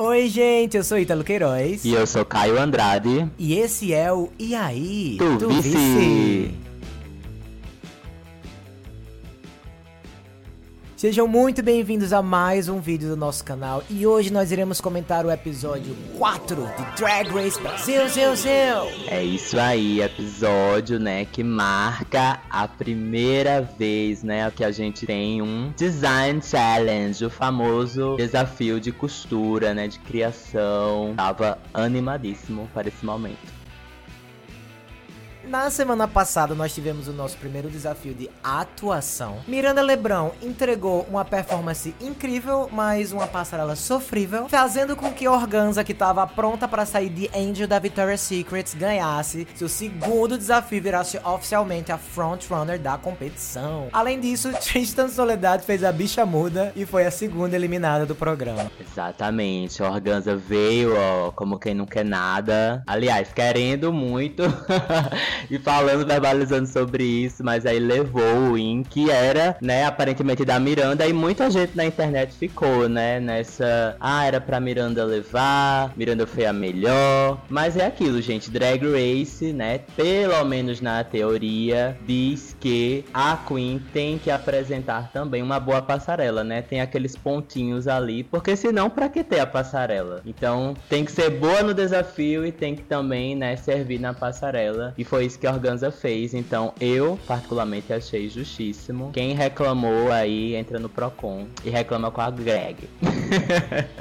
Oi, gente, eu sou Ítalo Queiroz. E eu sou Caio Andrade. E esse é o E aí? Tu, tu vice? vice? Sejam muito bem-vindos a mais um vídeo do nosso canal e hoje nós iremos comentar o episódio 4 de Drag Race Brasil, seu, seu. É isso aí, episódio, né, que marca a primeira vez, né, que a gente tem um Design Challenge, o famoso desafio de costura, né, de criação. Tava animadíssimo para esse momento. Na semana passada nós tivemos o nosso primeiro desafio de atuação. Miranda Lebrão entregou uma performance incrível, mas uma passarela sofrível, fazendo com que Organza, que estava pronta para sair de Angel da Victoria's Secrets, ganhasse seu segundo desafio virasse oficialmente a frontrunner da competição. Além disso, Tristan Soledade fez a bicha muda e foi a segunda eliminada do programa. Exatamente, Organza veio, ó, como quem não quer nada. Aliás, querendo muito. e falando, verbalizando sobre isso, mas aí levou o win, que era, né, aparentemente da Miranda, e muita gente na internet ficou, né, nessa, ah, era pra Miranda levar, Miranda foi a melhor, mas é aquilo, gente, Drag Race, né, pelo menos na teoria, diz que a Queen tem que apresentar também uma boa passarela, né, tem aqueles pontinhos ali, porque senão pra que ter a passarela? Então, tem que ser boa no desafio e tem que também, né, servir na passarela, e foi isso que a Organza fez. Então eu, particularmente, achei justíssimo. Quem reclamou aí, entra no Procon e reclama com a Greg.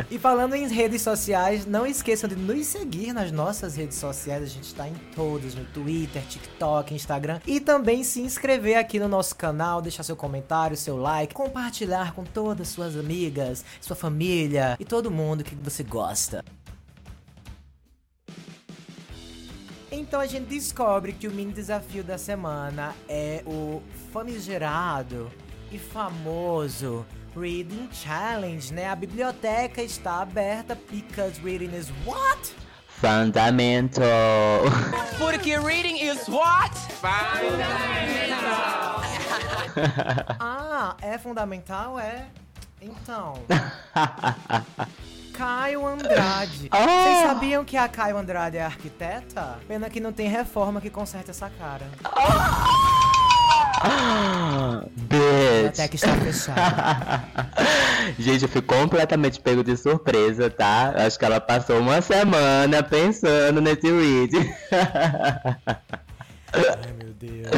e falando em redes sociais, não esqueçam de nos seguir nas nossas redes sociais. A gente está em todas, no Twitter, TikTok, Instagram. E também se inscrever aqui no nosso canal, deixar seu comentário, seu like, compartilhar com todas suas amigas, sua família e todo mundo que você gosta. Então a gente descobre que o mini desafio da semana é o famigerado e famoso Reading Challenge, né? A biblioteca está aberta because reading is what? Fundamental. Porque reading is what? Fundamental. ah, é fundamental? É? Então. Caio Andrade. Ah! Vocês sabiam que a Caio Andrade é arquiteta? Pena que não tem reforma que conserte essa cara. Ah, bitch. Até que está fechada. Gente, eu fui completamente pego de surpresa, tá? Acho que ela passou uma semana pensando nesse vídeo. Ai, Deus.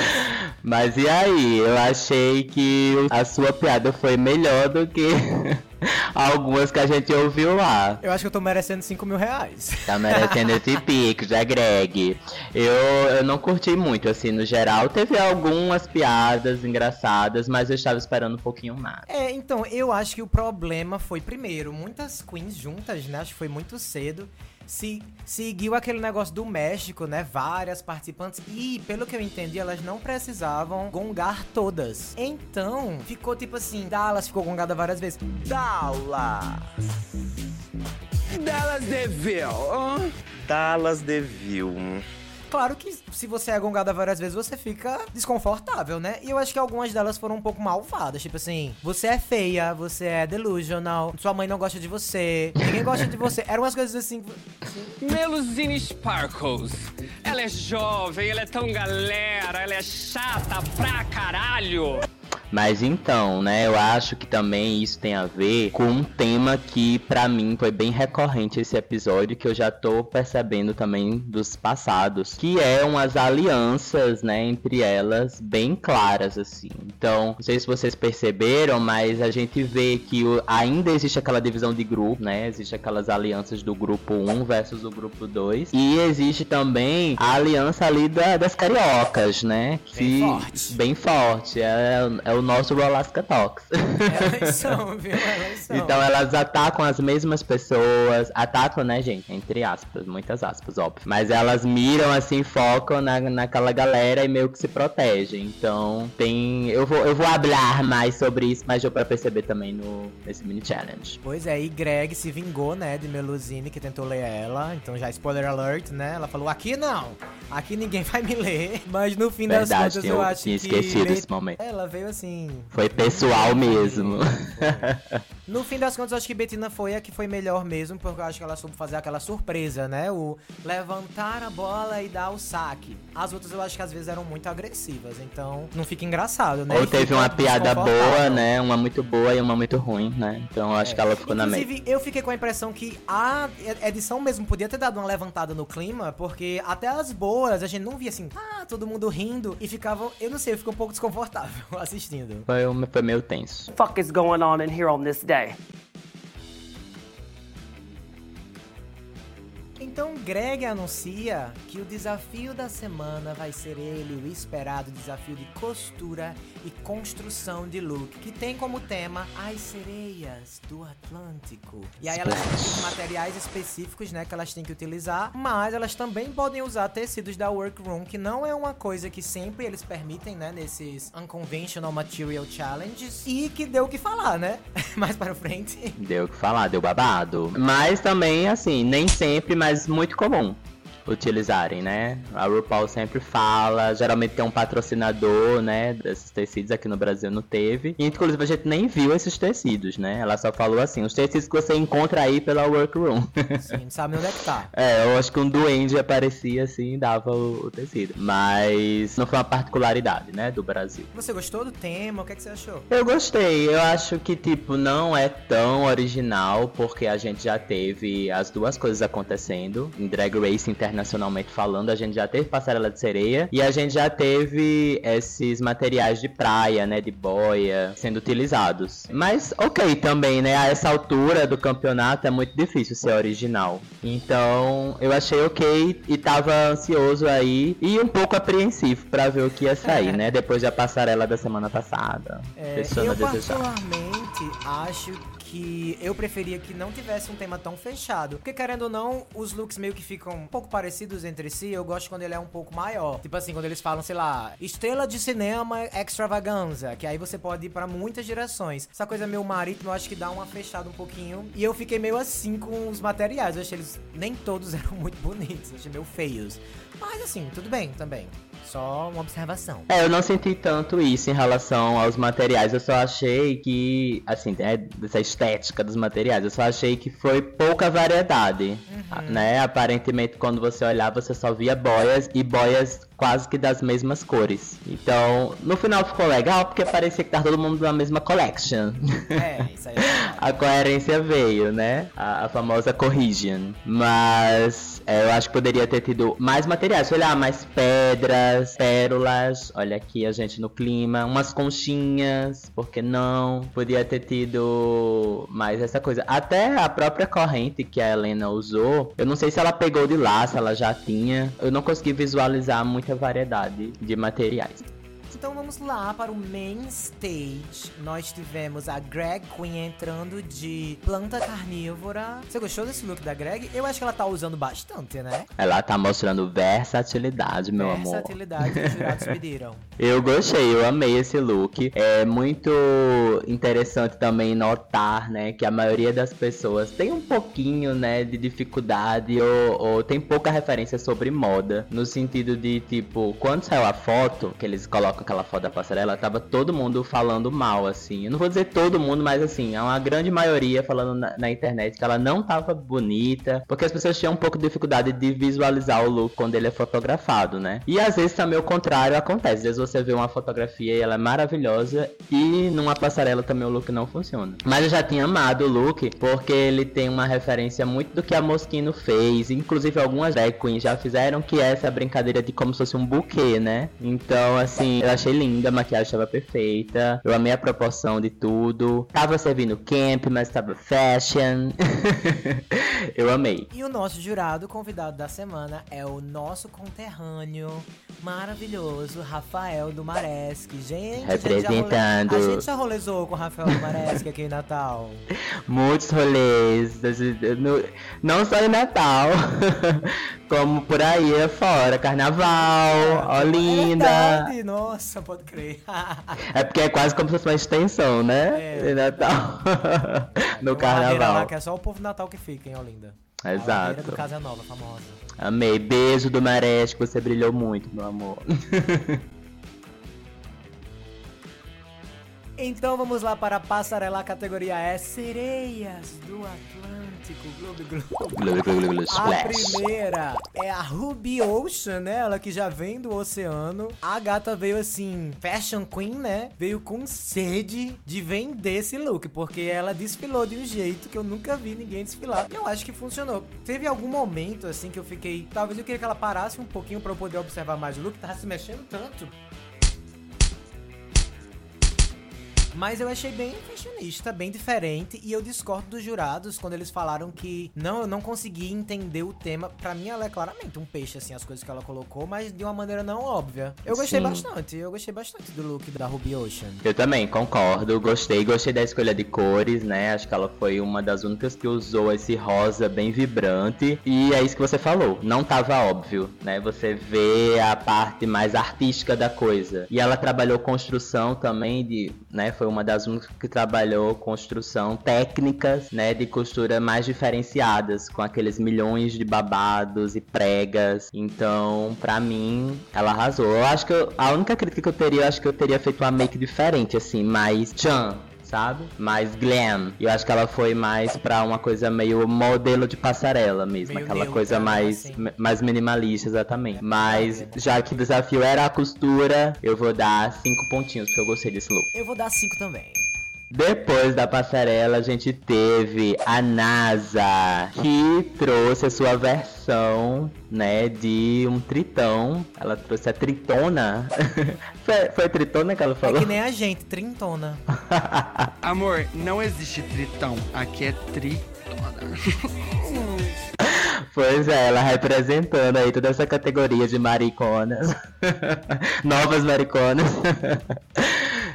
Mas e aí? Eu achei que a sua piada foi melhor do que algumas que a gente ouviu lá. Eu acho que eu tô merecendo 5 mil reais. Tá merecendo esse pique, já Greg. Eu, eu não curti muito, assim, no geral. Teve algumas piadas engraçadas, mas eu estava esperando um pouquinho mais. É, então, eu acho que o problema foi, primeiro, muitas queens juntas, né? Acho que foi muito cedo se, seguiu aquele negócio do México, né? Várias participantes. E, pelo que eu entendi, elas não precisavam gongar todas. Então, ficou tipo assim: Dallas ficou gongada várias vezes. Dallas! Dallas devil! Dallas devil claro que se você é gongada várias vezes, você fica desconfortável, né? E eu acho que algumas delas foram um pouco malvadas. Tipo assim, você é feia, você é delusional, sua mãe não gosta de você, ninguém gosta de você. Eram umas coisas assim. Melusine Sparkles. Ela é jovem, ela é tão galera, ela é chata pra caralho. Mas então, né, eu acho que também isso tem a ver com um tema que para mim foi bem recorrente esse episódio que eu já tô percebendo também dos passados, que é umas alianças, né, entre elas bem claras assim. Então, não sei se vocês perceberam, mas a gente vê que ainda existe aquela divisão de grupo, né? Existe aquelas alianças do grupo 1 versus o grupo 2 e existe também a aliança ali da, das cariocas, né? Que bem forte. Bem forte. É, é o nosso Rolasca Talks. Elas são, viu? Elas são. Então elas atacam as mesmas pessoas. Atacam, né, gente? Entre aspas, muitas aspas, óbvio. Mas elas miram assim, focam na, naquela galera e meio que se protegem. Então tem. Eu vou, eu vou hablar mais sobre isso, mas deu pra perceber também no, nesse mini challenge. Pois é, e Greg se vingou, né, de Melusine, que tentou ler ela. Então já spoiler alert, né? Ela falou: aqui não! aqui ninguém vai me ler. Mas no fim das Verdade, contas tinha- eu acho que. esquecido esse momento. Ela veio assim. Foi pessoal mesmo. No fim das contas, eu acho que Betina foi a que foi melhor mesmo, porque eu acho que ela soube fazer aquela surpresa, né? O levantar a bola e dar o saque. As outras eu acho que às vezes eram muito agressivas, então não fica engraçado, né? Ou teve uma piada boa, né? Uma muito boa e uma muito ruim, né? Então eu acho que ela ficou na média. Inclusive, eu fiquei com a impressão que a edição mesmo podia ter dado uma levantada no clima, porque até as boas a gente não via assim, ah, todo mundo rindo e ficava, eu não sei, eu fiquei um pouco desconfortável assistindo. Foi, um- foi meio tenso. fuck is going on in here on this day? Então Greg anuncia que o desafio da semana vai ser ele, o esperado desafio de costura e construção de look, que tem como tema as sereias do Atlântico. E aí elas têm os materiais específicos, né, que elas têm que utilizar, mas elas também podem usar tecidos da Workroom, que não é uma coisa que sempre eles permitem, né, nesses Unconventional Material Challenges, e que deu o que falar, né? Mais para frente. Deu o que falar, deu babado. Mas também, assim, nem sempre, mas muito comum utilizarem, né? A RuPaul sempre fala, geralmente tem um patrocinador, né, desses tecidos aqui no Brasil não teve. E, inclusive a gente nem viu esses tecidos, né? Ela só falou assim, os tecidos que você encontra aí pela Workroom. Sim, não sabe onde é que tá. É, eu acho que um duende aparecia assim e dava o, o tecido. Mas não foi uma particularidade, né, do Brasil. Você gostou do tema? O que, é que você achou? Eu gostei, eu acho que, tipo, não é tão original, porque a gente já teve as duas coisas acontecendo. Em Drag Race, internacionalmente falando, a gente já teve passarela de sereia e a gente já teve esses materiais de praia, né, de boia, sendo utilizados. Mas, ok, também, né, a essa altura do campeonato é muito difícil ser original. Então, eu achei ok e tava ansioso aí e um pouco apreensivo pra ver o que ia sair, né, depois da passarela da semana passada. É, eu a acho que eu preferia que não tivesse um tema tão fechado. Porque querendo ou não, os looks meio que ficam um pouco parecidos entre si. Eu gosto quando ele é um pouco maior. Tipo assim, quando eles falam, sei lá, estrela de cinema extravaganza, que aí você pode ir pra muitas direções. Essa coisa meio marítimo, eu acho que dá uma fechada um pouquinho. E eu fiquei meio assim com os materiais. Eu achei eles nem todos eram muito bonitos, eu achei meio feios. Mas assim, tudo bem também. Só uma observação. É, eu não senti tanto isso em relação aos materiais. Eu só achei que, assim, né, dessa estética dos materiais, eu só achei que foi pouca variedade, né? Aparentemente, quando você olhar, você só via boias e boias quase que das mesmas cores. Então, no final ficou legal porque parecia que tava todo mundo na mesma collection. É, isso aí é. a coerência veio, né? A, a famosa corrigion. Mas é, eu acho que poderia ter tido mais materiais. Olha mais pedras, pérolas. Olha aqui a gente no clima. Umas conchinhas, por que não? Podia ter tido mais essa coisa. Até a própria corrente que a Helena usou, eu não sei se ela pegou de lá, se ela já tinha. Eu não consegui visualizar muita variedade de materiais. Então vamos lá para o main stage. Nós tivemos a Greg Queen entrando de planta carnívora. Você gostou desse look da Greg? Eu acho que ela tá usando bastante, né? Ela tá mostrando versatilidade, meu amor. Versatilidade que os jurados pediram. Eu gostei, eu amei esse look. É muito interessante também notar, né, que a maioria das pessoas tem um pouquinho, né, de dificuldade ou, ou tem pouca referência sobre moda. No sentido de, tipo, quando saiu a foto, que eles colocam aquela foto da passarela, tava todo mundo falando mal, assim. Eu não vou dizer todo mundo, mas assim, é uma grande maioria falando na, na internet que ela não tava bonita, porque as pessoas tinham um pouco de dificuldade de visualizar o look quando ele é fotografado, né? E às vezes também o contrário acontece. Às vezes você vê uma fotografia e ela é maravilhosa e numa passarela também o look não funciona. Mas eu já tinha amado o look porque ele tem uma referência muito do que a Moschino fez. Inclusive algumas drag queens já fizeram que é essa brincadeira de como se fosse um buquê, né? Então, assim, eu achei linda, a maquiagem estava perfeita. Eu amei a proporção de tudo. Tava servindo camp, mas tava fashion. eu amei. E o nosso jurado convidado da semana é o nosso conterrâneo maravilhoso, Rafael do Maresque. Gente, a gente já role- Representando. A gente já rolezou com o Rafael do Maresque aqui em Natal. Muitos rolês, não só em Natal, como por aí fora, Carnaval, Olinda. É verdade, nossa, pode crer. É porque é quase como se fosse uma extensão, né? É. Em Natal. no ladeira lá Carnaval. que é só o povo Natal que fica em Olinda. A Exato. ladeira do Casa Nova, famosa. Amei. Beijo do Mareste, você brilhou muito, meu amor. Então vamos lá para a passarela, categoria é Sereias do Atlântico. Globo, globo. A primeira é a Ruby Ocean, né? Ela que já vem do oceano. A gata veio assim, fashion queen, né? Veio com sede de vender esse look, porque ela desfilou de um jeito que eu nunca vi ninguém desfilar. E eu acho que funcionou. Teve algum momento assim que eu fiquei, talvez eu queria que ela parasse um pouquinho pra eu poder observar mais o look, tava se mexendo tanto. Mas eu achei bem fashionista, bem diferente. E eu discordo dos jurados quando eles falaram que não, eu não consegui entender o tema. Pra mim, ela é claramente um peixe, assim, as coisas que ela colocou, mas de uma maneira não óbvia. Eu gostei Sim. bastante, eu gostei bastante do look da Ruby Ocean. Eu também concordo, gostei, gostei da escolha de cores, né? Acho que ela foi uma das únicas que usou esse rosa bem vibrante. E é isso que você falou, não tava óbvio, né? Você vê a parte mais artística da coisa. E ela trabalhou construção também de, né? Foi uma das únicas que trabalhou construção técnicas, né? De costura mais diferenciadas, com aqueles milhões de babados e pregas. Então, pra mim, ela arrasou. Eu acho que eu- a única crítica que eu teria, eu acho que eu teria feito uma make diferente, assim, mais tchan, sabe? Mais glam. E eu acho que ela foi mais pra uma coisa meio modelo de passarela mesmo. Meio aquela neutra, coisa né, mais, assim. mais minimalista, exatamente. Mas, É. já que o desafio era a costura, eu vou dar cinco pontinhos, porque eu gostei desse look. Eu vou dar 5 também. Depois da passarela, a gente teve a NASA, que trouxe a sua versão, né, de um tritão. Ela trouxe a tritona. foi, foi tritona que ela É falou? que nem a gente, trintona. Amor, não existe tritão. Aqui é tritona. Pois é, ela representando aí toda essa categoria de mariconas. Novas mariconas.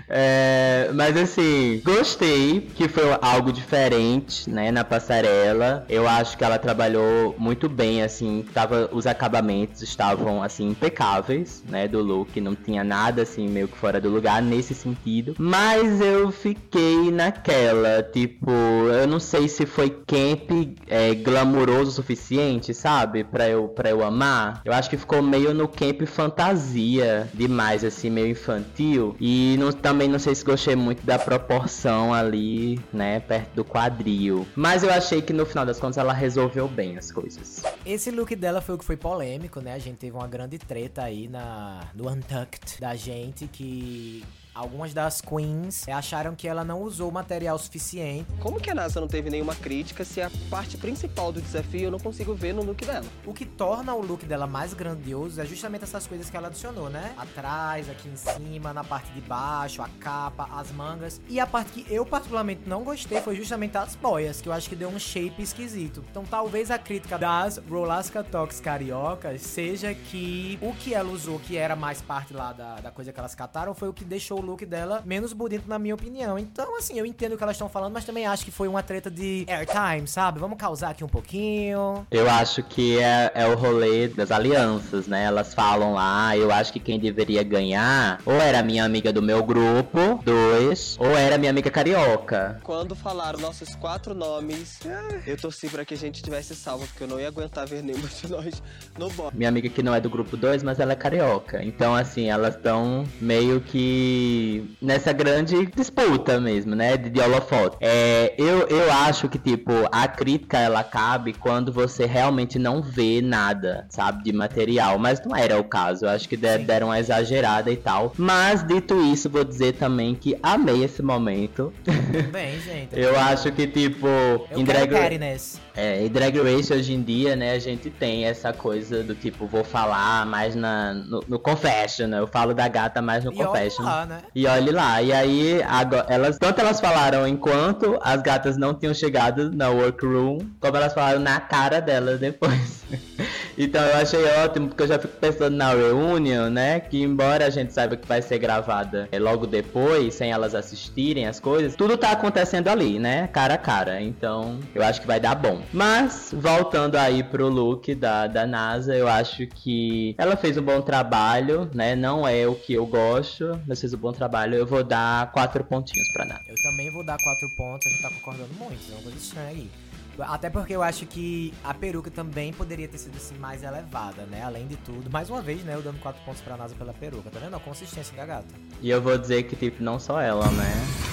É, mas assim, gostei que foi algo diferente, né, na passarela. Eu acho que ela trabalhou muito bem, assim, tava, os acabamentos estavam, assim, impecáveis, né, do look. Não tinha nada, assim, meio que fora do lugar nesse sentido. Mas eu fiquei naquela, tipo, eu não sei se foi camp é, glamuroso o suficiente, sabe? Pra eu, pra eu amar. Eu acho que ficou meio no camp fantasia demais, assim, meio infantil. E não- também não sei se gostei muito da proporção ali, né, perto do quadril. Mas eu achei que no final das contas ela resolveu bem as coisas. Esse look dela foi o que foi polêmico, né? A gente teve uma grande treta aí na, no Untucked da gente que algumas das queens acharam que ela não usou material suficiente. Como que a NASA não teve nenhuma crítica se a parte principal do desafio eu não consigo ver no look dela? O que torna o look dela mais grandioso é justamente essas coisas que ela adicionou, né? Atrás, aqui em cima, na parte de baixo, a capa, as mangas. E a parte que eu particularmente não gostei foi justamente as boias, que eu acho que deu um shape esquisito. Então talvez a crítica das Rolasca Talks cariocas seja que o que ela usou, que era mais parte lá da, da coisa que elas cataram, foi o que deixou o look dela menos bonito, na minha opinião. Então, assim, eu entendo o que elas estão falando, mas também acho que foi uma treta de airtime, sabe? Vamos causar aqui um pouquinho. Eu acho que é, é o rolê das alianças, né? Elas falam lá, eu acho que quem deveria ganhar ou era minha amiga do meu grupo, dois, ou era minha amiga carioca. Quando falaram nossos quatro nomes, eu torci pra que a gente tivesse salvo, porque eu não ia aguentar ver nenhum de nós no bot. Minha amiga que não é do grupo 2, mas ela é carioca. Então, assim, elas estão meio que nessa grande disputa mesmo, né? De, de holofote. É, eu, eu acho que, tipo, a crítica ela cabe quando você realmente não vê nada, sabe? De material. Mas não era o caso. Eu acho que de- Sim. deram uma exagerada e tal. Mas, dito isso, vou dizer também que amei esse momento. Bem, gente. eu acho que, tipo, Eu em Drag. É, e Drag Race hoje em dia, né, a gente tem essa coisa do tipo, vou falar mais na, no, no confession, né? Eu falo da gata mais no E confession. lá, né? E olhe lá. E aí, agora, elas, tanto elas falaram enquanto as gatas não tinham chegado na workroom, como elas falaram na cara delas depois. então eu achei ótimo, porque eu já fico pensando na reunion, né? Que embora a gente saiba que vai ser gravada é, logo depois, sem elas assistirem as coisas, tudo tá acontecendo ali, né? Cara a cara. Então, eu acho que vai dar bom. Mas, voltando aí pro look da, da NASA, eu acho que ela fez um bom trabalho, né? Não é o que eu gosto, mas fez um bom trabalho. Eu vou dar quatro pontinhos pra NASA. Eu também vou dar quatro pontos, a gente tá concordando muito, uma coisa estranha aí. Até porque eu acho que a peruca também poderia ter sido assim mais elevada, né? Além de tudo. Mais uma vez, né? Eu dando 4 pontos pra NASA pela peruca. Tá vendo? A consistência da gata. E eu vou dizer que, tipo, não só ela, né?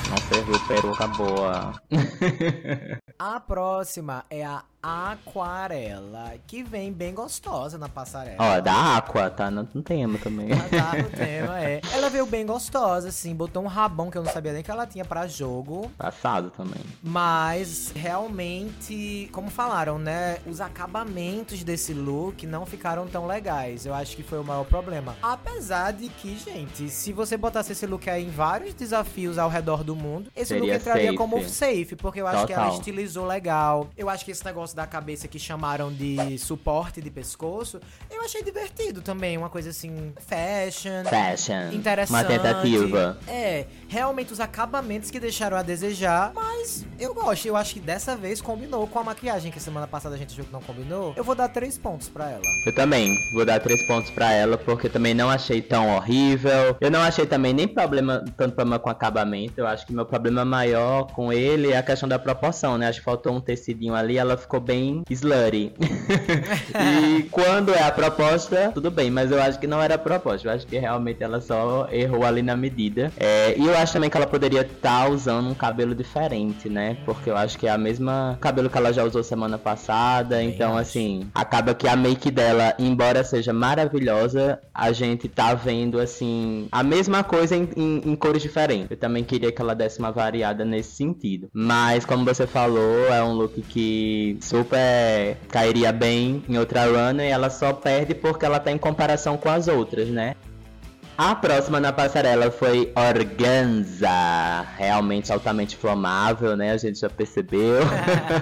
Não serviu peruca boa. A próxima é a Aquarela, que vem bem gostosa na passarela. Ó, da Aqua, tá no, no tema também. Ah, tá, no tema, é. Ela veio bem gostosa, assim, botou um rabão que eu não sabia nem que ela tinha pra jogo. Passado também. Mas realmente, como falaram, né? Os acabamentos desse look não ficaram tão legais. Eu acho que foi o maior problema. Apesar de que, gente, se você botasse esse look aí em vários desafios ao redor do mundo, esse Seria look entraria safe. como safe, porque eu acho que ela Total. Estilizou legal. Eu acho que esse negócio da cabeça que chamaram de suporte de pescoço, eu achei divertido também. Uma coisa assim, fashion. Fashion. Interessante. Uma tentativa. É, realmente os acabamentos que deixaram a desejar, mas eu gosto. Eu acho que dessa vez combinou com a maquiagem, que semana passada a gente achou que não combinou. Eu vou dar três pontos pra ela. Eu também vou dar três pontos pra ela, porque também não achei tão horrível. Eu não achei também nem problema, tanto problema com acabamento. Eu acho que meu problema maior com ele é a questão da proporção, né? Acho que faltou um tecidinho ali, ela ficou bem slutty. e quando é a proposta, tudo bem, mas eu acho que não era a proposta. Eu acho que realmente ela só errou ali na medida. É, e eu acho também que ela poderia estar usando um cabelo diferente, né? Porque eu acho que é a mesma cabelo que ela já usou semana passada. Também então, assim, acaba que a make dela, embora seja maravilhosa, a gente tá vendo, assim, a mesma coisa em, em- em cores diferentes. Eu também queria que ela desse uma variada nesse sentido. Mas, como você falou, é um look que super cairia bem em outra run e ela só perde porque ela tá em comparação com as outras, né? A próxima na passarela foi Organza, realmente altamente inflamável, né? A gente já percebeu.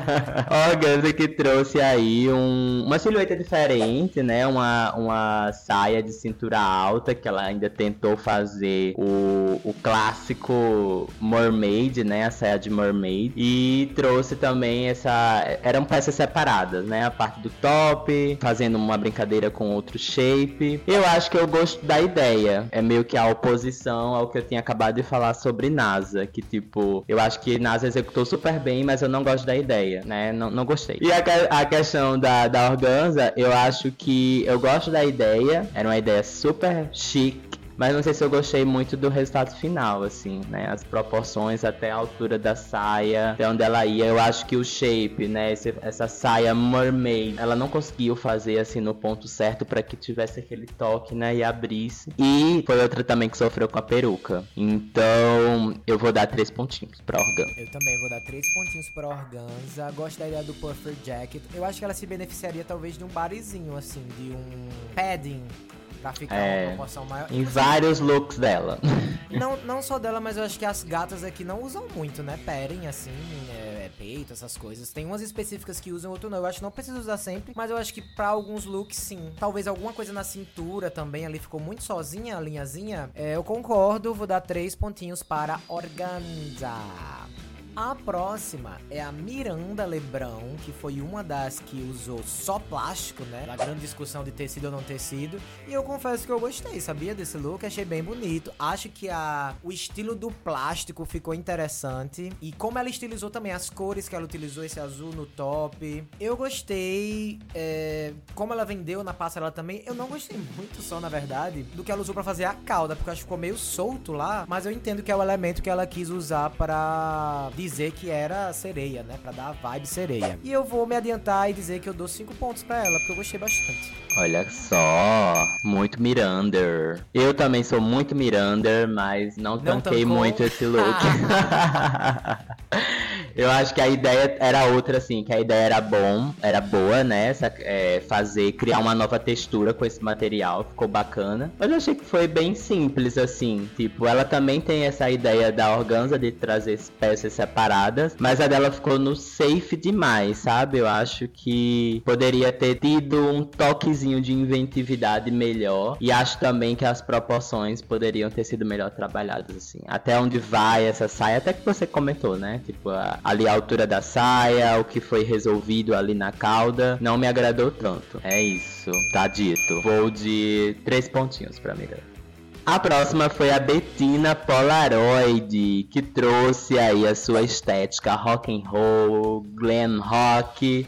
Organza que trouxe aí um- uma silhueta diferente, né? Uma, uma saia de cintura alta que ela ainda tentou fazer o, o clássico mermaid, né? A saia de mermaid e trouxe também essa eram peças separadas, né? A parte do top, fazendo uma brincadeira com outro shape. Eu acho que eu gosto da ideia. É meio que a oposição ao que eu tinha acabado de falar sobre NASA, que tipo, eu acho que NASA executou super bem, mas eu não gosto da ideia, né? Não, não gostei. E a, a questão da, da organza, eu acho que eu gosto da ideia, era uma ideia super chique. Mas não sei se eu gostei muito do resultado final, assim, né? As proporções até a altura da saia, até onde ela ia. Eu acho que o shape, né? esse- essa saia mermaid, ela não conseguiu fazer, assim, no ponto certo para que tivesse aquele toque, né? E abrisse. E foi outra também que sofreu com a peruca. Então, eu vou dar três pontinhos pra Organ. Eu também vou dar três pontinhos pra Organza. Gosto da ideia do Puffer Jacket. Eu acho que ela se beneficiaria talvez de um barizinho, assim, de um padding. Pra ficar É, uma proporção maior. Em vários looks dela. Não, não só dela, mas eu acho que as gatas aqui não usam muito, né? Padding, assim, é, é, peito, essas coisas. Tem umas específicas que usam, outras não. Eu acho que não precisa usar sempre, mas eu acho que pra alguns looks, sim. Talvez alguma coisa na cintura também, ali ficou muito sozinha, a linhazinha. É, eu concordo, vou dar três pontinhos para Organza. A próxima é a Miranda Lebrão, que foi uma das que usou só plástico, né? Na grande discussão de tecido ou não tecido. E eu confesso que eu gostei, sabia? Desse look, achei bem bonito. Acho que a, o estilo do plástico ficou interessante. E como ela estilizou também as cores que ela utilizou, esse azul no top. Eu gostei. é, como ela vendeu na passarela também, eu não gostei muito só, na verdade, do que ela usou pra fazer a cauda, porque acho que ficou meio solto lá. Mas eu entendo que é o elemento que ela quis usar pra dizer que era sereia, né? Pra dar a vibe sereia. E eu vou me adiantar e dizer que eu dou 5 pontos pra ela, porque eu gostei bastante. Olha só, muito Mirander. Eu também sou muito Mirander, mas não, Não tanquei tancou? muito esse look. Eu acho que a ideia era outra, assim, que a ideia era bom, era boa, né? Essa, é, fazer, criar uma nova textura com esse material, ficou bacana. Mas eu achei que foi bem simples, assim. Tipo, ela também tem essa ideia da organza de trazer peças separadas, mas a dela ficou no safe demais, sabe? Eu acho que poderia ter tido um toquezinho de inventividade melhor. E acho também que as proporções poderiam ter sido melhor trabalhadas, assim. Até onde vai essa saia, até que você comentou, né? Tipo, a- ali a altura da saia, o que foi resolvido ali na cauda, não me agradou tanto. É isso, tá dito. Vou de três pontinhos pra Miranda. A próxima foi a Bettina Polaroid, que trouxe aí a sua estética rock and roll, glam rock,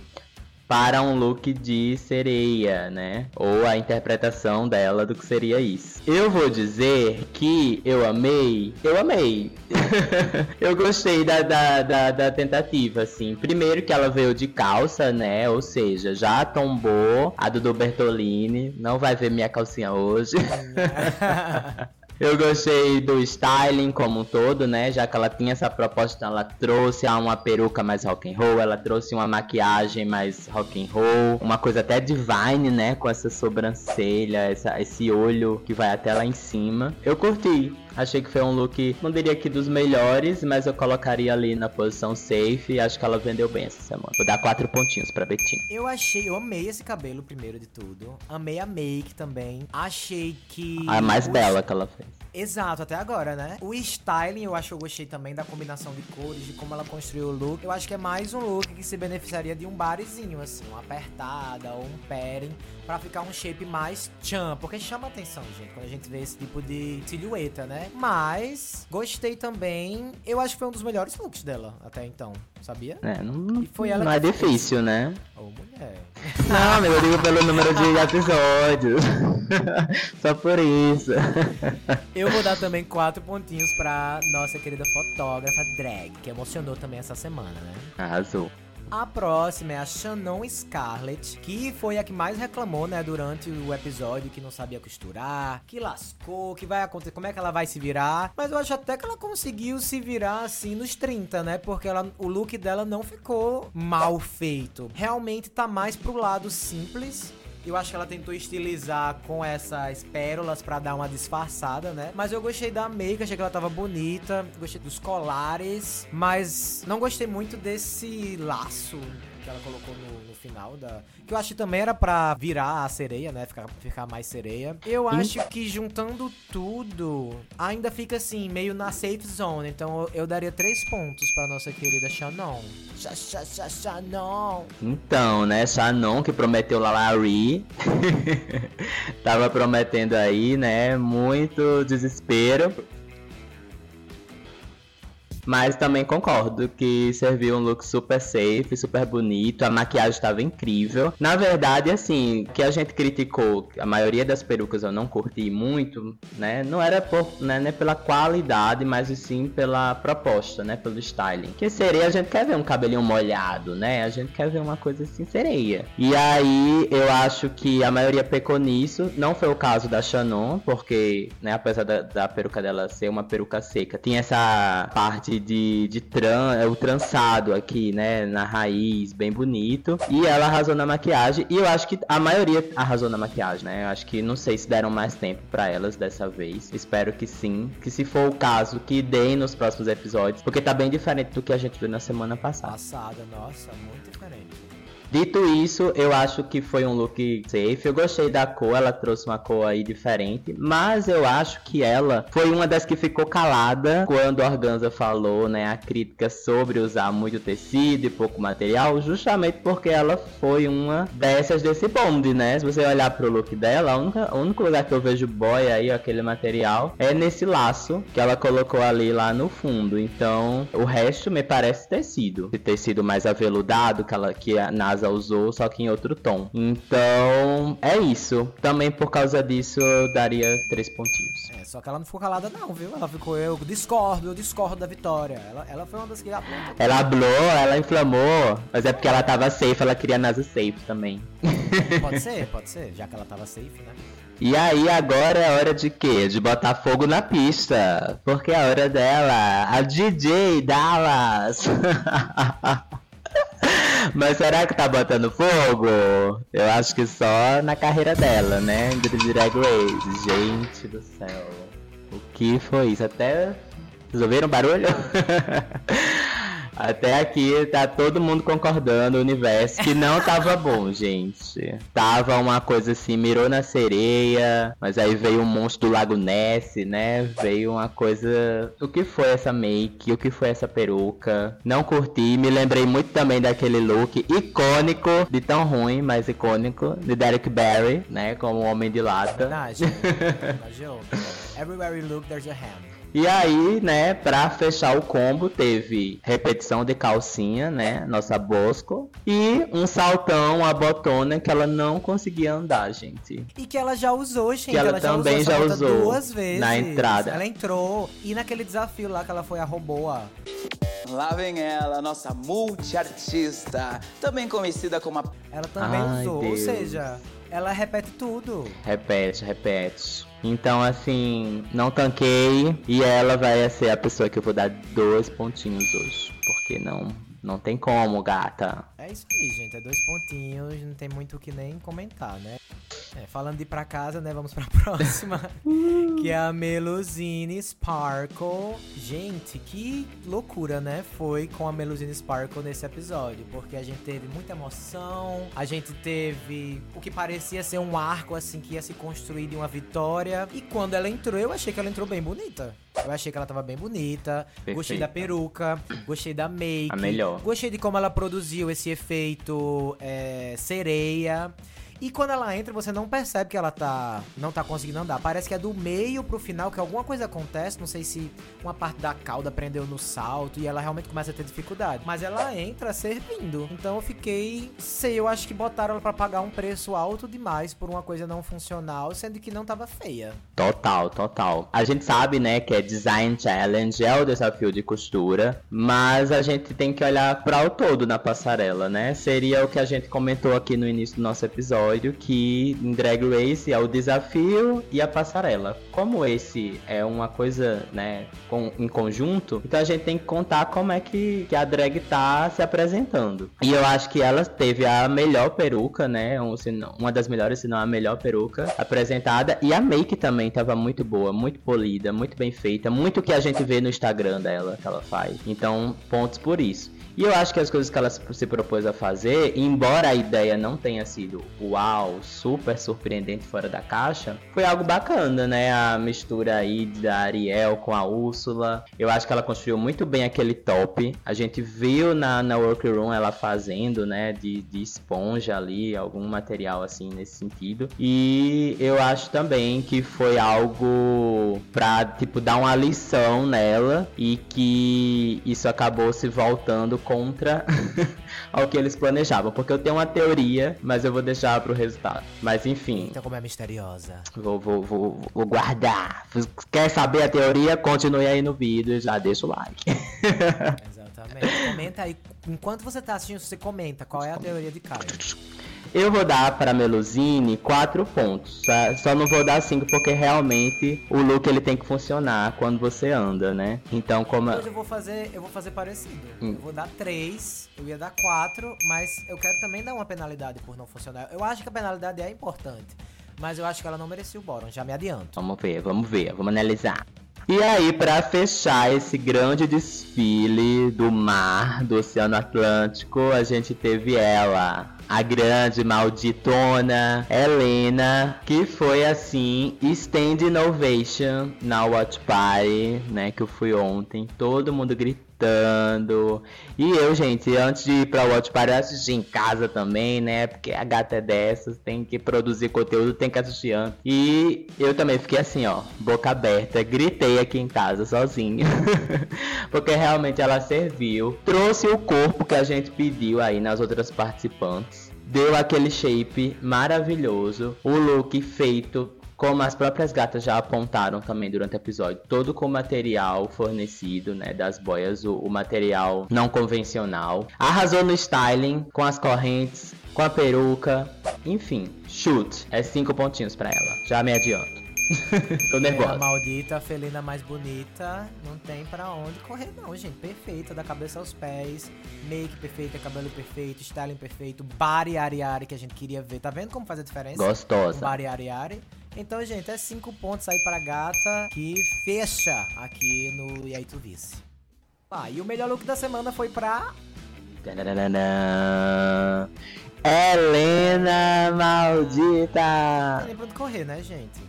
para um look de sereia, né? Ou a interpretação dela do que seria isso. Eu vou dizer que eu amei. Eu amei. eu gostei da, da, da, da, tentativa, assim. Primeiro que ela veio de calça, né? Ou seja, já tombou a Dudu Bertolini. Não vai ver minha calcinha hoje. Eu gostei do styling como um todo, né? Já que ela tinha essa proposta, ela trouxe uma peruca mais rock and roll, ela trouxe uma maquiagem mais rock and roll, uma coisa até divine, né? Com essa sobrancelha, essa, esse olho que vai até lá em cima. Eu curti. Achei que foi um look, não diria que dos melhores, mas eu colocaria ali na posição safe e acho que ela vendeu bem essa semana. Vou dar quatro pontinhos pra Bettina. Eu achei, eu amei esse cabelo primeiro de tudo. Amei a make também. Achei que. A mais bela que ela fez. Exato, até agora, né? O styling, eu acho que eu gostei também da combinação de cores, de como ela construiu o look. Eu acho que é mais um look que se beneficiaria de um barezinho, assim, uma apertada ou um padding, para ficar um shape mais chan, porque chama atenção, gente, quando a gente vê esse tipo de silhueta, né? Mas gostei também. Eu acho que foi um dos melhores looks dela até então, sabia? É, não, e foi ela não é difícil, fez. né? Ô, mulher. Não, meu, eu digo pelo número de episódios. Só por isso. Eu vou dar também quatro pontinhos pra nossa querida fotógrafa drag, que emocionou também essa semana, né? Arrasou. A próxima é a Shannon Scarlett, que foi a que mais reclamou, né, durante o episódio, que não sabia costurar, que lascou, que vai acontecer, como é que ela vai se virar. Mas eu acho até que ela conseguiu se virar assim nos 30, né? Porque ela, o look dela não ficou mal feito. Realmente tá mais pro lado simples eu acho que ela tentou estilizar com essas pérolas para dar uma disfarçada, né? Mas eu gostei da make, achei que ela tava bonita. Gostei dos colares, mas não gostei muito desse laço que ela colocou no, no, final da. Que eu acho que também era pra virar a sereia, né? Ficar, ficar mais sereia. Eu acho que juntando tudo, ainda fica assim, meio na safe zone. Então eu, eu daria três pontos pra nossa querida Shannon. Shannon. Então, né? Shannon que prometeu lá Larry. Tava prometendo aí, né? Muito desespero. Mas também concordo que serviu um look super safe, super bonito, a maquiagem estava incrível. Na verdade, assim, que a gente criticou, a maioria das perucas eu não curti muito, né? Não era por, né, nem pela qualidade, mas sim pela proposta, né? Pelo styling. Que sereia, a gente quer ver um cabelinho molhado, né? A gente quer ver uma coisa assim, sereia. E aí, eu acho que a maioria pecou nisso. Não foi o caso da Shannon, porque, né, apesar da, da peruca dela ser uma peruca seca, tinha essa parte de, de tran, é o trançado aqui, né? Na raiz, bem bonito. E ela arrasou na maquiagem. E eu acho que a maioria arrasou na maquiagem, né? Eu acho que não sei se deram mais tempo para elas dessa vez. Espero que sim. Que se for o caso, que deem nos próximos episódios. Porque tá bem diferente do que a gente viu na semana passada. Passada, nossa, muito diferente. Dito isso, eu acho que foi um look safe. Eu gostei da cor, ela trouxe uma cor aí diferente. Mas eu acho que ela foi uma das que ficou calada quando a Organza falou, né, a crítica sobre usar muito tecido e pouco material, justamente porque ela foi uma dessas desse bonde, né? Se você olhar pro look dela, o único lugar que eu vejo boy aí, aquele material, é nesse laço que ela colocou ali lá no fundo. Então, o resto me parece tecido. Esse tecido mais aveludado que ela que a NASA usou, só que em outro tom. Então, é isso. Também por causa disso eu daria três pontinhos. É, só que ela não ficou calada não, viu? Ela ficou, eu discordo, eu discordo da vitória. Ela, ela foi uma das que... Ela hablou, ela inflamou, mas é porque ela tava safe, ela queria NASA safe também. Pode ser, pode ser, já que ela tava safe, né? E aí agora é hora de quê? De botar fogo na pista. Porque é a hora dela, a DJ Dallas. Mas será que tá botando fogo? Eu acho que só na carreira dela, né? De Drag Race. Gente do céu. O que foi isso? Até. Vocês ouviram barulho? Até aqui tá todo mundo concordando, o universo, que não tava bom, gente. Tava uma coisa assim, mirou na sereia, mas aí veio um monstro do Lago Ness, né? Veio uma coisa. O que foi essa make? O que foi essa peruca? Não curti, me lembrei muito também daquele look icônico, de tão ruim, mas icônico, de Derek Barry, né? Como o Homem de Lata. Verdade. Imaginou. Everywhere you look, there's a ham. E aí, né, pra fechar o combo, teve repetição de calcinha, né, nossa Bosco, e um saltão, a botona, que ela não conseguia andar, gente. E que ela já usou, gente. Que ela já também usou, já essa bota usou duas vezes. na entrada. Ela entrou. E naquele desafio lá que ela foi a roboa. Lá vem ela, nossa multiartista, também conhecida como a Ela também Ai, usou. Ou Deus. seja, ela repete tudo. Repete, repete. Então, assim, não tanquei. E ela vai ser a pessoa que eu vou dar dois pontinhos hoje. Porque não, não tem como, gata. É isso aí, gente. É dois pontinhos, não tem muito o que nem comentar, né? É, falando de ir pra casa, né? Vamos pra próxima. que é a Melusine Sparkle. Gente, que loucura, né? Foi com a Melusine Sparkle nesse episódio. Porque a gente teve muita emoção. A gente teve o que parecia ser um arco, assim, que ia se construir de uma vitória. E quando ela entrou, eu achei que ela entrou bem bonita. Eu achei que ela tava bem bonita. Gostei da Perfeita. peruca. Gostei da make. A melhor. Gostei de como ela produziu esse efeito é, sereia. E quando ela entra, você não percebe que ela tá não tá conseguindo andar. Parece que é do meio pro final que alguma coisa acontece. Não sei se uma parte da cauda prendeu no salto e ela realmente começa a ter dificuldade. Mas ela entra servindo. Então eu fiquei. Sei, eu acho que botaram ela pra pagar um preço alto demais por uma coisa não funcional, sendo que não tava feia. Total, total. A gente sabe, né, que é Design Challenge, é o desafio de costura, mas a gente tem que olhar para o todo na passarela, né? Seria o que a gente comentou aqui no início do nosso episódio, que em Drag Race é o desafio e a passarela. Como esse é uma coisa, né, com- em conjunto, então a gente tem que contar como é que, que a drag tá se apresentando. E eu acho que ela teve a melhor peruca, né, um, não- uma das melhores, se não a melhor peruca apresentada, e a make também tava muito boa, muito polida, muito bem feita, muito que a gente vê no Instagram dela que ela faz. Então, pontos por isso. E eu acho que as coisas que ela se propôs a fazer, embora a ideia não tenha sido uau, super surpreendente fora da caixa, foi algo bacana, né? A mistura aí da Ariel com a Úrsula. Eu acho que ela construiu muito bem aquele top. A gente viu na, na workroom ela fazendo, né? De, de esponja ali, algum material assim nesse sentido. E eu acho também que foi algo pra, tipo, dar uma lição nela e que isso acabou se voltando contra ao que eles planejavam. Porque eu tenho uma teoria, mas eu vou deixar pro resultado. Mas enfim, Então, como é misteriosa. vou, vou, vou, vou guardar. Quer saber a teoria? Continue aí no vídeo e já deixa o like. Exatamente. comenta aí. Enquanto você tá assistindo, você comenta qual é a teoria de Caio. Eu vou dar para Melusine 4 pontos. tá? Só não vou dar 5 porque realmente o look ele tem que funcionar quando você anda, né? Então, como Hoje eu vou fazer, eu vou fazer parecido. Hum. Eu vou dar 3, eu ia dar 4, mas eu quero também dar uma penalidade por não funcionar. Eu acho que a penalidade é importante, mas eu acho que ela não merecia o bórum, já me adianto. Vamos ver, vamos ver, vamos analisar. E aí, pra fechar esse grande desfile do mar, do Oceano Atlântico, a gente teve ela, a grande malditona Helena, que foi assim, stand innovation na Watch Party, né, que eu fui ontem, todo mundo gritando. E eu, gente, antes de ir pra Watch Party, assisti em casa também, né, porque a gata é dessas, tem que produzir conteúdo, tem que assistir antes. E eu também fiquei assim, ó, boca aberta, gritei aqui em casa sozinho. porque realmente ela serviu, trouxe o corpo que a gente pediu aí nas outras participantes. Deu aquele shape maravilhoso, o look feito como as próprias gatas já apontaram também durante o episódio, todo com material fornecido, né, das boias, o, o material não convencional. Arrasou no styling, com as correntes, com a peruca, enfim, shoot. É cinco pontinhos pra ela. Já me adianto. Tô É, a nervosa. maldita, a felina mais bonita, não tem pra onde correr não, gente. Perfeita, da cabeça aos pés, make perfeita, cabelo perfeito, styling perfeito, body ariari que a gente queria ver. Tá vendo como faz a diferença? Gostosa. ariari. Então, gente, é cinco pontos aí pra gata que fecha aqui no E aí tu vice. Ah, e o melhor look da semana foi pra. Helena maldita! tem pra onde correr, né, gente?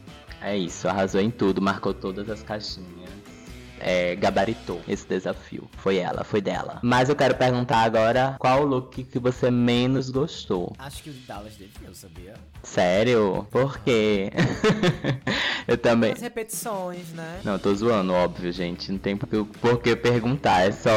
É isso, arrasou em tudo, marcou todas as caixinhas. É, gabaritou esse desafio. Foi ela, foi dela. Mas eu quero perguntar agora qual o look que você menos gostou. Acho que o Dallas devia, sabia? Sério? Por quê? eu também. As repetições, né? Não, tô zoando, óbvio, gente. Não tem por que, perguntar. É só,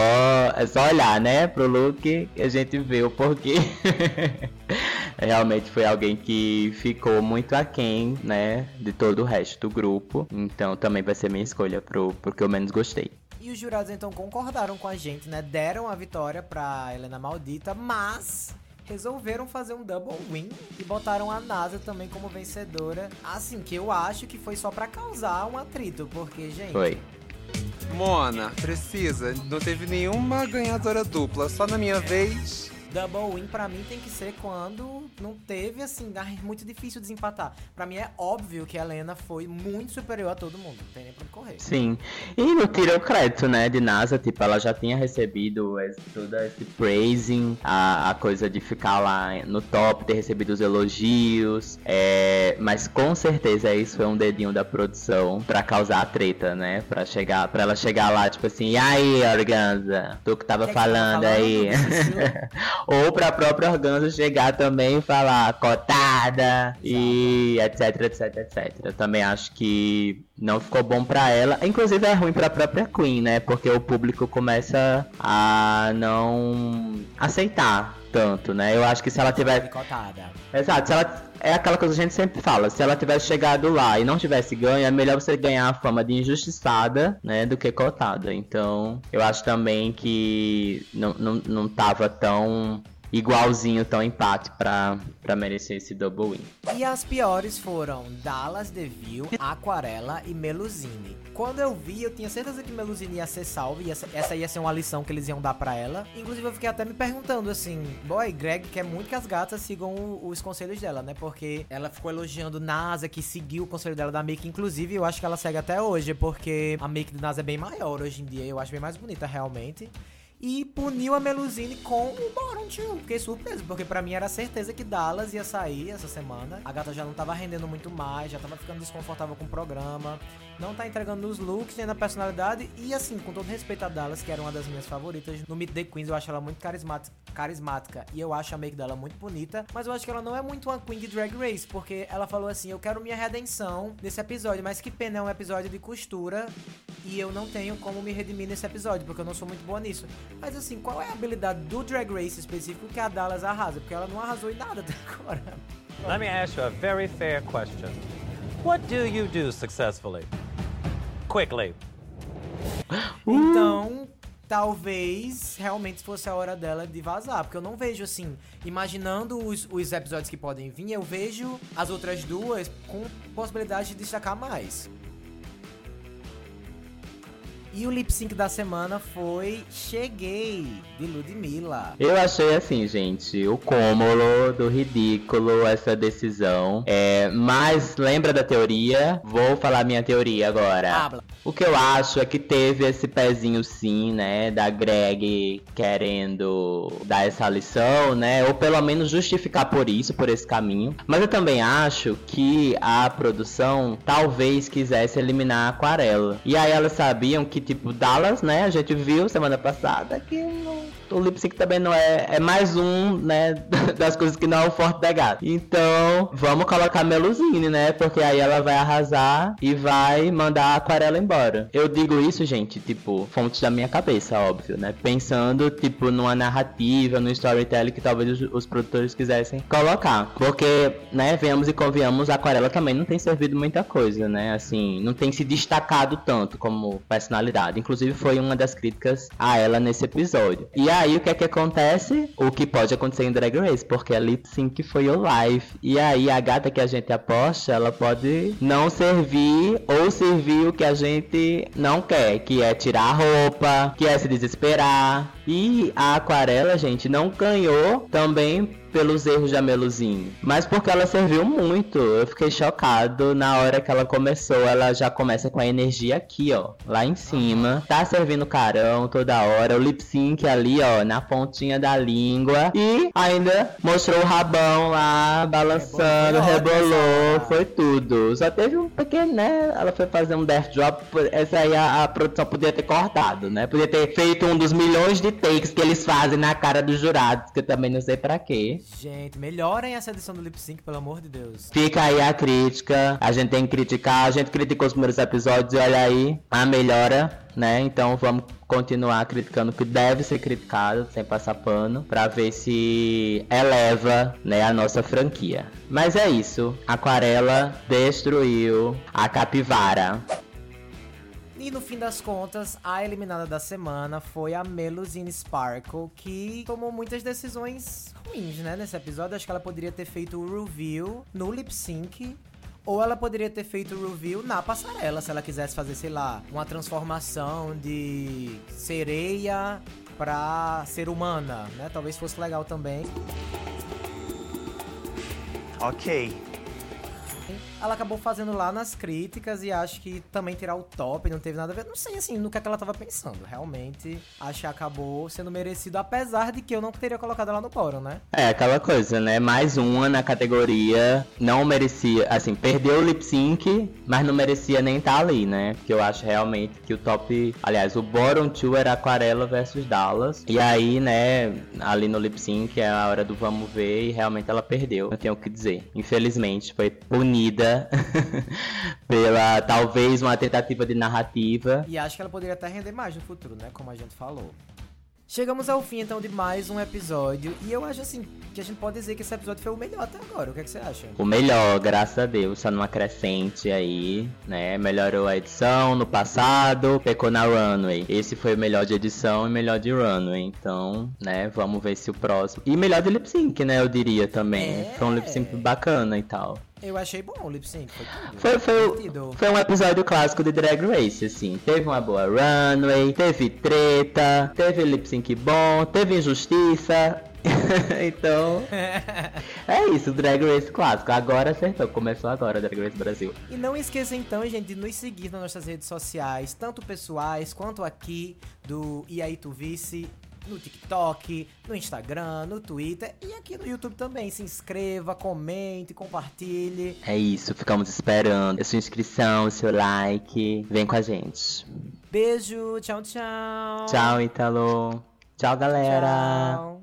é só olhar, né, pro look que a gente vê o porquê. Realmente foi alguém que ficou muito aquém, né, de todo o resto do grupo. Então também vai ser minha escolha pro, pro que eu menos gostei. E os jurados então concordaram com a gente, né? Deram a vitória pra Helena Maldita, mas resolveram fazer um double win e botaram a NASA também como vencedora. Assim, que eu acho que foi só pra causar um atrito, porque, gente. Foi. Mona, precisa. Não teve nenhuma ganhadora dupla. Só na minha vez. Double win pra mim tem que ser quando não teve, assim, ah, é muito difícil desempatar. Pra mim é óbvio que a Helena foi muito superior a todo mundo, não tem nem pra correr. Sim. E não tira o crédito, né, de NASA, tipo, ela já tinha recebido esse, todo esse praising, a, a coisa de ficar lá no top, ter recebido os elogios, é, mas com certeza isso foi um dedinho da produção pra causar a treta, né, pra, chegar, pra ela chegar lá, tipo assim, e aí, Organza, tu que tava Que que tava falando falando? aí... Ou pra própria Organza chegar também e falar cotada e etc, etc, etc. Eu também acho que não ficou bom pra ela. Inclusive é ruim pra própria Queen, né? Porque o público começa a não aceitar tanto, né? Eu acho que se ela tivesse Picotada. Exato, se ela, é aquela coisa que a gente sempre fala, se ela tivesse chegado lá e não tivesse ganho, é melhor você ganhar a fama de injustiçada, né, do que cotada. Então, eu acho também que não, não, não tava tão igualzinho, tão empate pra merecer esse double win. E as piores foram Dallas Deville, Aquarela e Melusine. Quando eu vi, eu tinha certeza que Melusine ia ser salva e essa, ia ser uma lição que eles iam dar pra ela. Inclusive, eu fiquei até me perguntando assim: boy, Greg quer muito que as gatas sigam os conselhos dela, né? Porque ela ficou elogiando NASA, que seguiu o conselho dela da make. Inclusive, eu acho que ela segue até hoje, porque a make do NASA é bem maior hoje em dia. Eu acho bem mais bonita, realmente. E puniu a Melusine com o Boron Tio. Fiquei surpreso, porque pra mim era certeza que Dallas ia sair essa semana. A gata já não tava rendendo muito mais, já tava ficando desconfortável com o programa. Não tá entregando nos looks, nem na personalidade. E assim, com todo respeito a Dallas, que era uma das minhas favoritas, no Meet the Queens eu acho ela muito carismática. E eu acho a make dela muito bonita. Mas eu acho que ela não é muito uma Queen de Drag Race, porque ela falou assim: eu quero minha redenção nesse episódio. Mas que pena, é um episódio de costura. E eu não tenho como me redimir nesse episódio, porque eu não sou muito boa nisso. Mas assim, qual é a habilidade do Drag Race específico que a Dallas arrasa? Porque ela não arrasou em nada até agora. Let me ask you a very fair question. What do you do successfully? Quickly. Então, talvez realmente fosse a hora dela de vazar. Porque eu não vejo assim, imaginando os, os episódios que podem vir, eu vejo as outras duas com possibilidade de destacar mais. E o lip sync da semana foi Cheguei, de Ludmilla. Eu achei assim, gente, o cômulo do ridículo essa decisão. É, mas lembra da teoria? Vou falar minha teoria agora. Habla. O que eu acho é que teve esse pezinho sim, né, da Greg querendo dar essa lição, né, ou pelo menos justificar por isso, por esse caminho. Mas eu também acho que a produção talvez quisesse eliminar a Aquarela. E aí elas sabiam que, tipo, Dallas, né, a gente viu semana passada que não- o lip sync também não é, é mais um, né, das coisas que não é o forte da gata. Então, vamos colocar Melusine, né, porque aí ela vai arrasar e vai mandar a Aquarela embora. Eu digo isso, gente, tipo, fontes da minha cabeça, óbvio, né, pensando, tipo, numa narrativa, no storytelling que talvez os, os produtores quisessem colocar. Porque, né, venhamos e convenhamos, a Aquarela também não tem servido muita coisa, né, assim, não tem se destacado tanto como personalidade. Inclusive, foi uma das críticas a ela nesse episódio. E aí, o que é que acontece? O que pode acontecer em Drag Race, porque a lip sync foi o live. E aí, a gata que a gente aposta, ela pode não servir ou servir o que a gente não quer, que é tirar a roupa, que é se desesperar. E a Aquarela, gente, não ganhou também pelos erros da Meluzinho, mas porque ela serviu muito. Eu fiquei chocado na hora que ela começou. Ela já começa com a energia aqui, ó, lá em cima. Tá servindo carão toda hora. O lip sync ali, ó, na pontinha da língua. E ainda mostrou o rabão lá, balançando, Rebolou, essa- Foi tudo. Só teve um pequeno, né? Ela foi fazer um death drop. Essa aí a, a produção podia ter cortado, né? Podia ter feito um dos milhões de takes que eles fazem na cara dos jurados, que eu também não sei pra quê. Gente, melhorem essa edição do lip sync, pelo amor de Deus. Fica aí a crítica, a gente tem que criticar, a gente criticou os primeiros episódios e olha aí a melhora, né? Então vamos continuar criticando o que deve ser criticado, sem passar pano, pra ver se eleva, né, a nossa franquia. Mas é isso, Aquarela destruiu a capivara. E no fim das contas, a eliminada da semana foi a Melusine Sparkle, que tomou muitas decisões ruins, né? Nesse episódio, acho que ela poderia ter feito o review no lip sync. Ou ela poderia ter feito o review na passarela, se ela quisesse fazer, sei lá, uma transformação de sereia pra ser humana, né? Talvez fosse legal também. Ok. Ela acabou fazendo lá nas críticas e acho que também tirar o top não teve nada a ver. Não sei assim no que, é que ela tava pensando. Realmente, acho que acabou sendo merecido, apesar de que eu não teria colocado ela no bórum, né? É aquela coisa, né? Mais uma na categoria. Não merecia, assim, perdeu o lip sync, mas não merecia nem estar ali, né? Porque eu acho realmente que o top. Aliás, o bottom 2 era Aquarela versus Dallas. E aí, né, ali no lip sync é a hora do vamos ver e realmente ela perdeu. Não tenho o que dizer. Infelizmente, foi punida pela talvez uma tentativa de narrativa. E acho que ela poderia até render mais no futuro, né? Como a gente falou. Chegamos ao fim então de mais um episódio. E eu acho assim que a gente pode dizer que esse episódio foi o melhor até agora. O que, é que você acha? O melhor, graças a Deus, tá numa crescente aí, né? Melhorou a edição no passado, pecou na runway. Esse foi o melhor de edição e melhor de runway. Então, né, vamos ver se o próximo. E melhor de lip sync, né? Eu diria também. É. Foi um lip sync bacana e tal. Eu achei bom o lip sync, foi tudo. Foi, foi, foi um episódio clássico de Drag Race, assim. Teve uma boa runway, teve treta, teve lip sync bom, teve injustiça. então, é isso, Drag Race clássico. Agora acertou, começou agora Drag Race Brasil. E não esqueça então, gente, de nos seguir nas nossas redes sociais, tanto pessoais quanto aqui do E aí Tu Vice, no TikTok, no Instagram, no Twitter e aqui no YouTube também. Se inscreva, comente, compartilhe. É isso, ficamos esperando a sua inscrição, o seu like. Vem com a gente. Beijo, tchau, tchau. Tchau, Italo. Tchau, galera. Tchau.